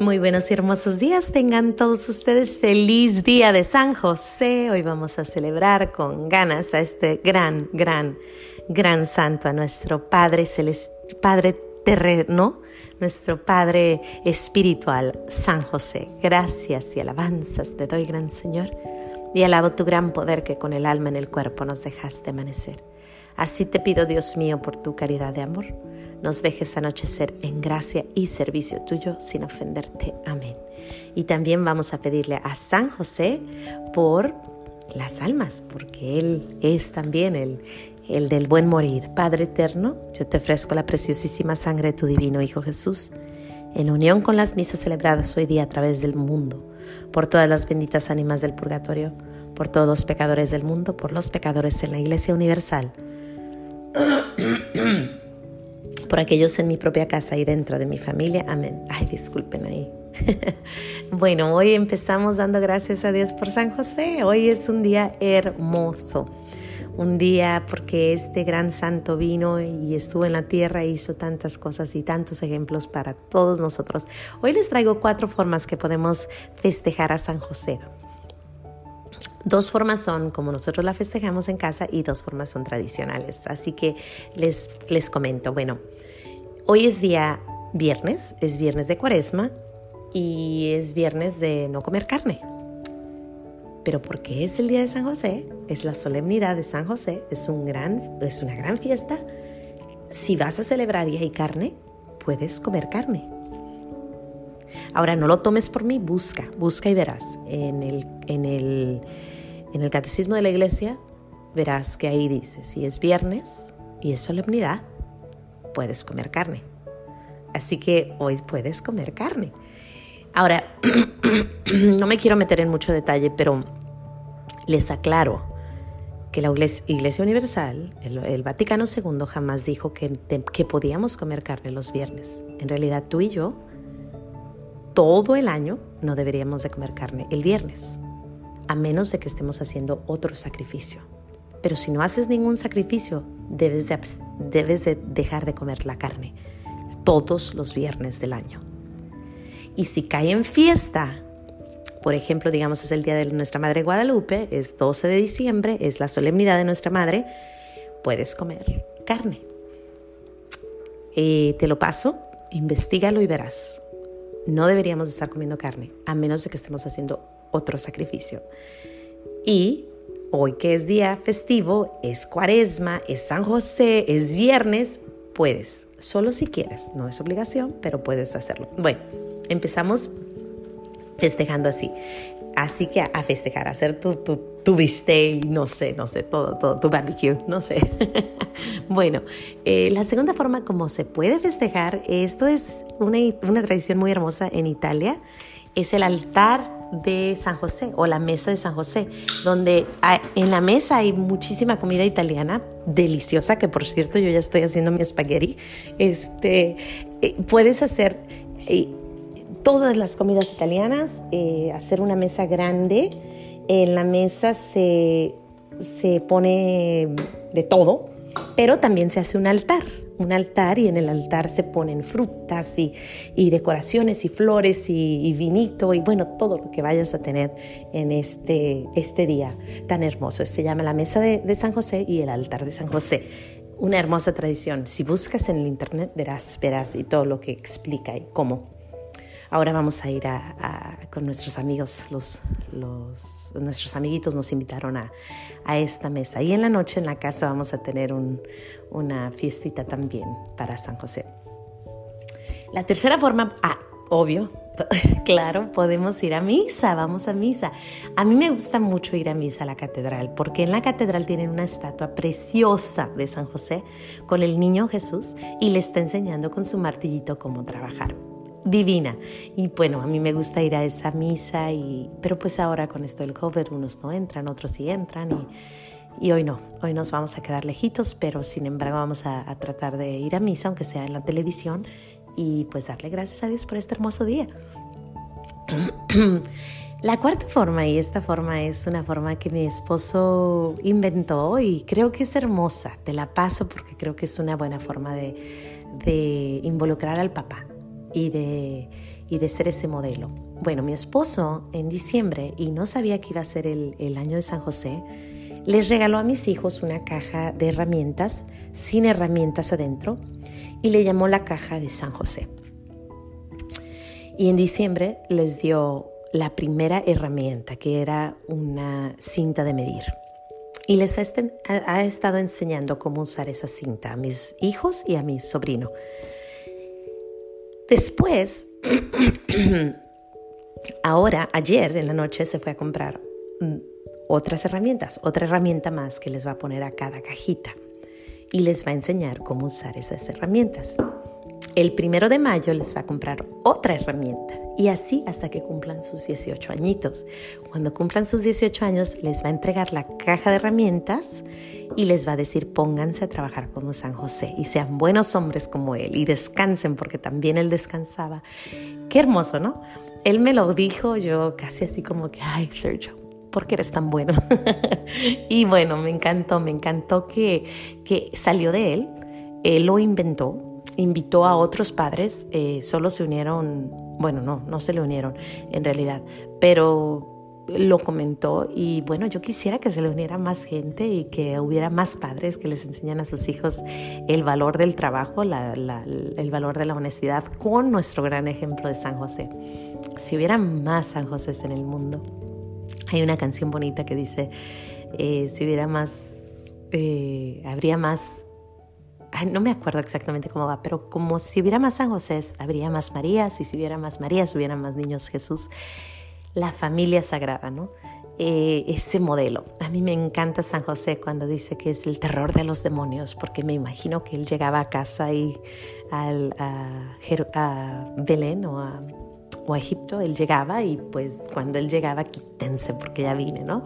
Muy buenos y hermosos días tengan todos ustedes. Feliz día de San José. Hoy vamos a celebrar con ganas a este gran, gran, gran santo, a nuestro Padre Celestial, Padre terreno, nuestro Padre espiritual, San José. Gracias y alabanzas te doy, gran Señor, y alabo tu gran poder que con el alma en el cuerpo nos dejaste amanecer. Así te pido, Dios mío, por tu caridad de amor nos dejes anochecer en gracia y servicio tuyo sin ofenderte. Amén. Y también vamos a pedirle a San José por las almas, porque Él es también el, el del buen morir. Padre eterno, yo te ofrezco la preciosísima sangre de tu divino Hijo Jesús, en unión con las misas celebradas hoy día a través del mundo, por todas las benditas ánimas del purgatorio, por todos los pecadores del mundo, por los pecadores en la Iglesia Universal por aquellos en mi propia casa y dentro de mi familia. Amén. Ay, disculpen ahí. bueno, hoy empezamos dando gracias a Dios por San José. Hoy es un día hermoso. Un día porque este gran santo vino y estuvo en la tierra e hizo tantas cosas y tantos ejemplos para todos nosotros. Hoy les traigo cuatro formas que podemos festejar a San José. Dos formas son como nosotros la festejamos en casa y dos formas son tradicionales. Así que les, les comento. Bueno, Hoy es día viernes, es viernes de cuaresma y es viernes de no comer carne. Pero porque es el día de San José, es la solemnidad de San José, es, un gran, es una gran fiesta. Si vas a celebrar y hay carne, puedes comer carne. Ahora no lo tomes por mí, busca, busca y verás. En el, en el, en el catecismo de la iglesia verás que ahí dice, si es viernes y es solemnidad, puedes comer carne. Así que hoy puedes comer carne. Ahora, no me quiero meter en mucho detalle, pero les aclaro que la Iglesia Universal, el, Vaticano II, jamás dijo que, que podíamos comer carne los viernes. En realidad, tú y yo, todo el año, no deberíamos de comer carne el viernes, a menos de que estemos haciendo otro sacrificio. Pero si no haces ningún sacrificio, debes de, debes de dejar de comer la carne todos los viernes del año. Y si cae en fiesta, por ejemplo, digamos es el día de nuestra Madre Guadalupe, es 12 de diciembre, es la solemnidad de nuestra Madre, puedes comer carne. te lo paso, investigalo y verás. No deberíamos estar comiendo carne, a menos de que estemos haciendo otro sacrificio. Y Hoy que es día festivo, es cuaresma, es San José, es viernes, puedes, solo si quieres, no es obligación, pero puedes hacerlo. Bueno, empezamos festejando así. Así que a, festejar, a hacer tu, tu, tu bistec, no sé, no sé, todo, todo, tu barbecue, no sé. bueno, eh, la segunda forma como se puede festejar, esto es una, tradición muy hermosa en Italia, es el altar de San José o la mesa de San José, donde en la mesa hay muchísima comida italiana deliciosa, que por cierto yo ya estoy haciendo mi espagueti. Este, eh, puedes hacer eh, todas las comidas italianas, hacer una mesa grande. En la mesa se, se pone de todo, pero también se hace un altar un altar y en el altar se ponen frutas y, decoraciones y flores y, vinito y bueno, todo lo que vayas a tener en este, este día tan hermoso. Se llama la mesa de, San José y el altar de San José. Una hermosa tradición. Si buscas en el internet verás, verás y todo lo que explica y cómo. Ahora vamos a ir con nuestros amigos, los, nuestros amiguitos nos invitaron a, a, esta mesa. Y en la noche en la casa vamos a tener un, una fiestita también para San José. La tercera forma, ah, obvio, claro, podemos ir a misa, vamos a misa. A mí me gusta mucho ir a misa a la catedral, porque en la catedral tienen una estatua preciosa de San José con el niño Jesús y le está enseñando con su martillito cómo trabajar. Divina. Y bueno, a mí me gusta ir a esa misa, y, pero pues ahora con esto del cover unos no entran, otros sí entran y hoy no, hoy nos vamos a quedar lejitos, pero sin embargo vamos a, tratar de ir a misa, aunque sea en la televisión, y pues darle gracias a Dios por este hermoso día. La cuarta forma, y esta forma es una forma que mi esposo inventó y creo que es hermosa, te la paso porque creo que es una buena forma de involucrar al papá. Y de, y de ser ese modelo. Bueno, mi esposo en diciembre, y no sabía que iba a ser el, el año de San José, les regaló a mis hijos una caja de herramientas sin herramientas adentro y le llamó la caja de San José. Y en diciembre les dio la primera herramienta, que era una cinta de medir. Y les ha, estado enseñando cómo usar esa cinta a mis hijos y a mi sobrino. Después, ahora, ayer en la noche se fue a comprar otras herramientas, otra herramienta más que les va a poner a cada cajita y les va a enseñar cómo usar esas herramientas. El primero de mayo les va a comprar otra herramienta y así hasta que cumplan sus 18 añitos. Cuando cumplan sus 18 años les va a entregar la caja de herramientas y les va a decir pónganse a trabajar como San José y sean buenos hombres como él y descansen porque también él descansaba. Qué hermoso, ¿no? Él me lo dijo yo casi así como que, ay, Sergio, ¿por qué eres tan bueno? y bueno, me encantó, me encantó que, que salió de él, él lo inventó, invitó a otros padres, eh, solo se unieron, bueno, no, no se le unieron en realidad, pero lo comentó y bueno, yo quisiera que se le uniera más gente y que hubiera más padres que les enseñan a sus hijos el valor del trabajo, el valor de la honestidad con nuestro gran ejemplo de San José. Si hubiera más San José en el mundo. Hay una canción bonita que dice, eh, si hubiera más, eh, habría más no me acuerdo exactamente cómo va, pero como si hubiera más San José, habría más Marías, y si hubiera más Marías, hubiera más niños Jesús. La familia sagrada, ¿no? Eh, ese modelo. A mí me encanta San José cuando dice que es el terror de los demonios, porque me imagino que él llegaba a casa y al, a, a Belén o a, o a Egipto, él llegaba y pues cuando él llegaba, quítense porque ya vine, ¿no?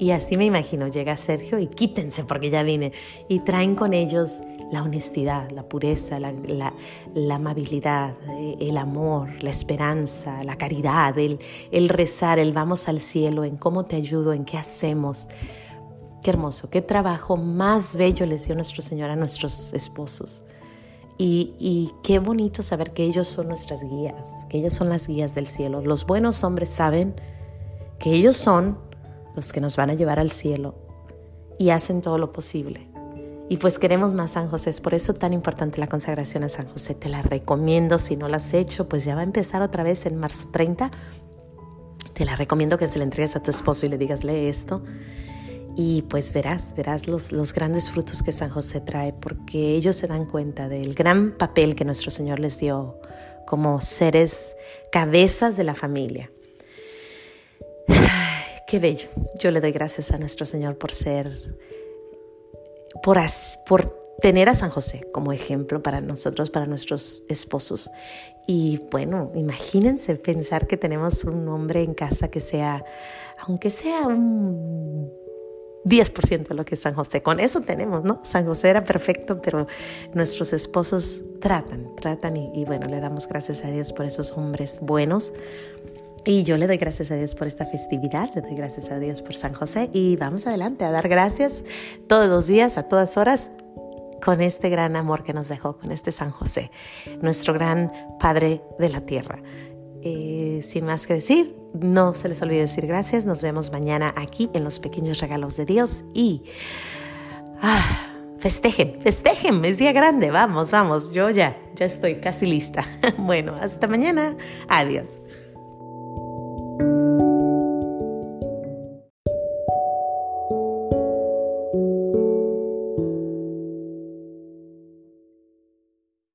Y así me imagino, llega Sergio y quítense porque ya vine. Y traen con ellos la honestidad, la pureza, la, amabilidad, eh, el amor, la esperanza, la caridad, el, el rezar, el vamos al cielo, en cómo te ayudo, en qué hacemos. Qué hermoso, qué trabajo más bello les dio nuestro Señor a nuestros esposos. Y, y, qué bonito saber que ellos son nuestras guías, que ellos son las guías del cielo. Los buenos hombres saben que ellos son los que nos van a llevar al cielo y hacen todo lo posible. Y pues queremos más San José, es por eso tan importante la consagración a San José. Te la recomiendo, si no la has hecho, pues ya va a empezar otra vez en marzo 30. Te la recomiendo que se la entregues a tu esposo y le digas, lee esto. Y pues verás, verás los, los grandes frutos que San José trae, porque ellos se dan cuenta del gran papel que nuestro Señor les dio como seres cabezas de la familia. Qué bello. Yo le doy gracias a nuestro Señor por ser, por, tener a San José como ejemplo para nosotros, para nuestros esposos. Y bueno, imagínense pensar que tenemos un hombre en casa que sea, aunque sea un 10% de lo que es San José. Con eso tenemos, ¿no? San José era perfecto, pero nuestros esposos tratan, tratan y bueno, le damos gracias a Dios por esos hombres buenos y yo le doy gracias a Dios por esta festividad, le doy gracias a Dios por San José y vamos adelante a dar gracias todos los días, a todas horas, con este gran amor que nos dejó, con este San José, nuestro gran Padre de la Tierra. Eh, sin más que decir, no se les olvide decir gracias. Nos vemos mañana aquí en los pequeños regalos de Dios y ah, festejen, festejen, es día grande, vamos, vamos, yo ya, ya estoy casi lista. Bueno, hasta mañana, adiós.